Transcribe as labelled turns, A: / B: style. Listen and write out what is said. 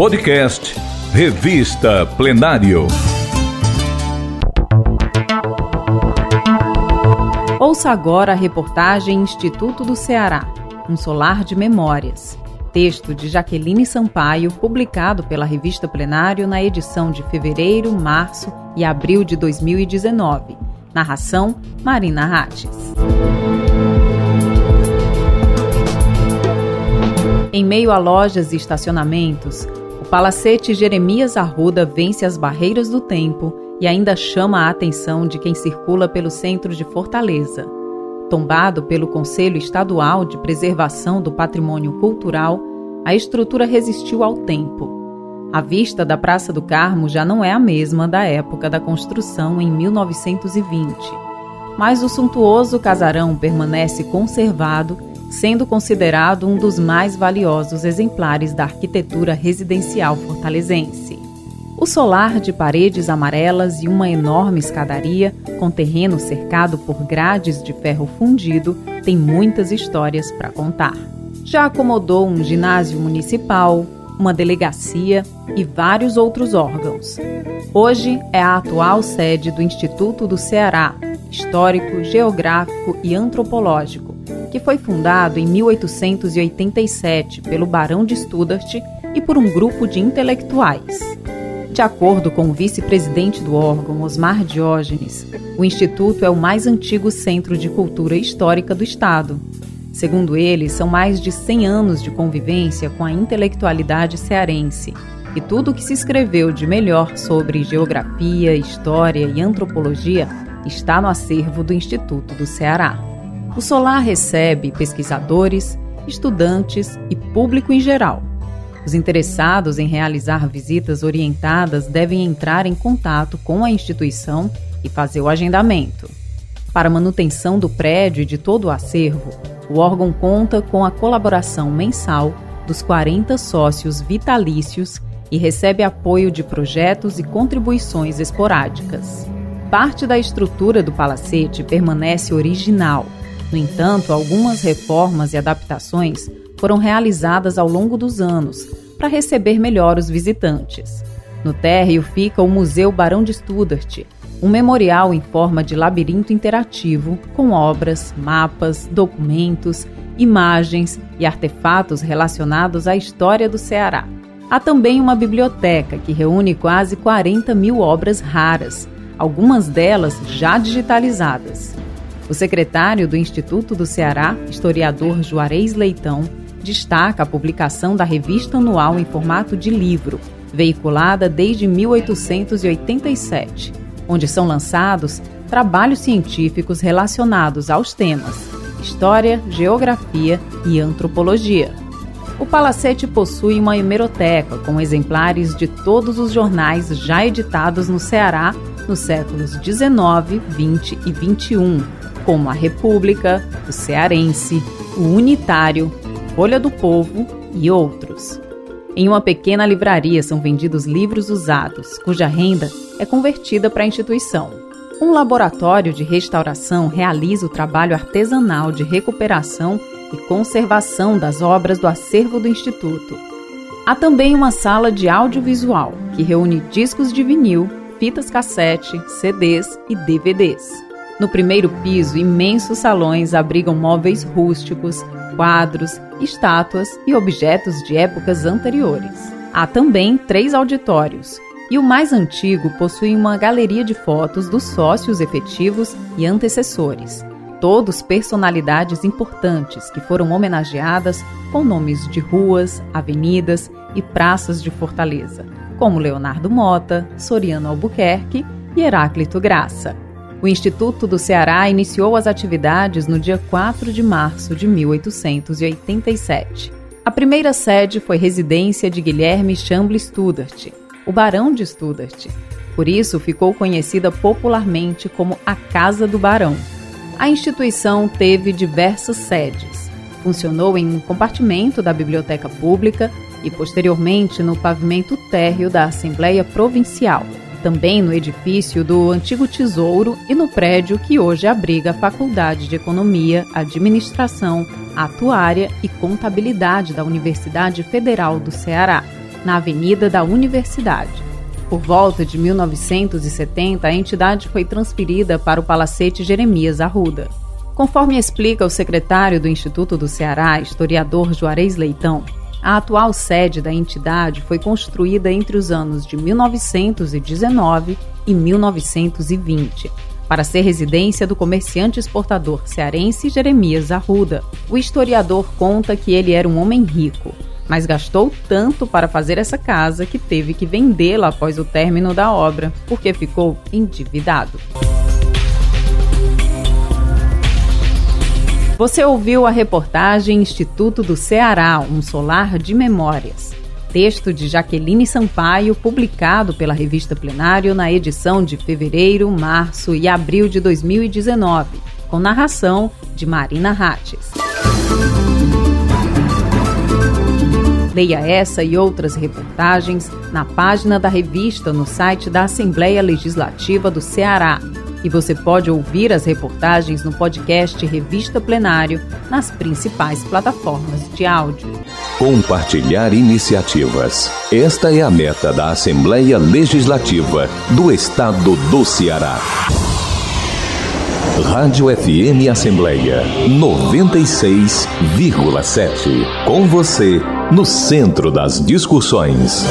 A: Podcast Revista Plenário.
B: Ouça agora a reportagem Instituto do Ceará, um solar de memórias. Texto de Jaqueline Sampaio, publicado pela Revista Plenário na edição de fevereiro, março e abril de 2019. Narração: Marina Rates. Em meio a lojas e estacionamentos, palacete Jeremias Arruda vence as barreiras do tempo e ainda chama a atenção de quem circula pelo centro de Fortaleza. Tombado pelo Conselho Estadual de Preservação do Patrimônio Cultural, a estrutura resistiu ao tempo. A vista da Praça do Carmo já não é a mesma da época da construção em 1920. Mas o suntuoso casarão permanece conservado sendo considerado um dos mais valiosos exemplares da arquitetura residencial fortalezense. O solar de paredes amarelas e uma enorme escadaria, com terreno cercado por grades de ferro fundido, tem muitas histórias para contar. Já acomodou um ginásio municipal, uma delegacia e vários outros órgãos. Hoje é a atual sede do Instituto do Ceará, Histórico, Geográfico e Antropológico, que foi fundado em 1887 pelo Barão de Studart e por um grupo de intelectuais. De acordo com o vice-presidente do órgão, Osmar Diógenes, o Instituto é o mais antigo centro de cultura histórica do Estado. Segundo ele, são mais de 100 anos de convivência com a intelectualidade cearense, e tudo o que se escreveu de melhor sobre geografia, história e antropologia está no acervo do Instituto do Ceará. O Solar recebe pesquisadores, estudantes e público em geral. Os interessados em realizar visitas orientadas devem entrar em contato com a instituição e fazer o agendamento. Para manutenção do prédio e de todo o acervo, o órgão conta com a colaboração mensal dos 40 sócios vitalícios e recebe apoio de projetos e contribuições esporádicas. Parte da estrutura do palacete permanece original no entanto, algumas reformas e adaptações foram realizadas ao longo dos anos para receber melhor os visitantes. No térreo fica o Museu Barão de Studart, um memorial em forma de labirinto interativo com obras, mapas, documentos, imagens e artefatos relacionados à história do Ceará. Há também uma biblioteca que reúne quase 40 mil obras raras, algumas delas já digitalizadas. O secretário do Instituto do Ceará, historiador Juarez Leitão, destaca a publicação da revista anual em formato de livro, veiculada desde 1887, onde são lançados trabalhos científicos relacionados aos temas História, Geografia e Antropologia. O Palacete possui uma hemeroteca com exemplares de todos os jornais já editados no Ceará nos séculos 19, 20 e 21 como a República, o Cearense, o Unitário, Folha do Povo e outros. Em uma pequena livraria são vendidos livros usados, cuja renda é convertida para a instituição. Um laboratório de restauração realiza o trabalho artesanal de recuperação e conservação das obras do acervo do Instituto. Há também uma sala de audiovisual, que reúne discos de vinil, fitas cassete, CDs e DVDs. No primeiro piso, imensos salões abrigam móveis rústicos, quadros, estátuas e objetos de épocas anteriores. Há também três auditórios, e o mais antigo possui uma galeria de fotos dos sócios efetivos e antecessores, todos personalidades importantes que foram homenageadas com nomes de ruas, avenidas e praças de Fortaleza, como Leonardo Mota, Soriano Albuquerque e Heráclito Graça. O Instituto do Ceará iniciou as atividades no dia 4 de março de 1887. A primeira sede foi residência de Guilherme Chamble Studart, o Barão de Studart. Por isso ficou conhecida popularmente como a Casa do Barão. A instituição teve diversas sedes. Funcionou em um compartimento da Biblioteca Pública e, posteriormente, no pavimento térreo da Assembleia Provincial também no edifício do Antigo Tesouro e no prédio que hoje abriga a Faculdade de Economia, Administração, Atuária e Contabilidade da Universidade Federal do Ceará. na Avenida da Universidade. Por volta de 1970, a entidade foi transferida para o Palacete Jeremias Arruda. Conforme explica o secretário do Instituto do Ceará, historiador Juarez Leitão, a atual sede da entidade foi construída entre os anos de 1919 e 1920 para ser residência do comerciante exportador cearense Jeremias Arruda. O historiador conta que ele era um homem rico, mas gastou tanto para fazer essa casa que teve que vendê-la após o término da obra, porque ficou endividado. Você ouviu a reportagem Instituto do Ceará, um solar de memórias. Texto de Jaqueline Sampaio, publicado pela revista Plenário na edição de fevereiro, março e abril de 2019, com narração de Marina Rates. Leia essa e outras reportagens na página da revista no site da Assembleia Legislativa do Ceará e você pode ouvir as reportagens no podcast Revista Plenário nas principais plataformas de áudio.
A: Compartilhar iniciativas. Esta é a meta da Assembleia Legislativa do Estado do Ceará. Rádio FM Assembleia 96,7. Com você, no centro das discussões.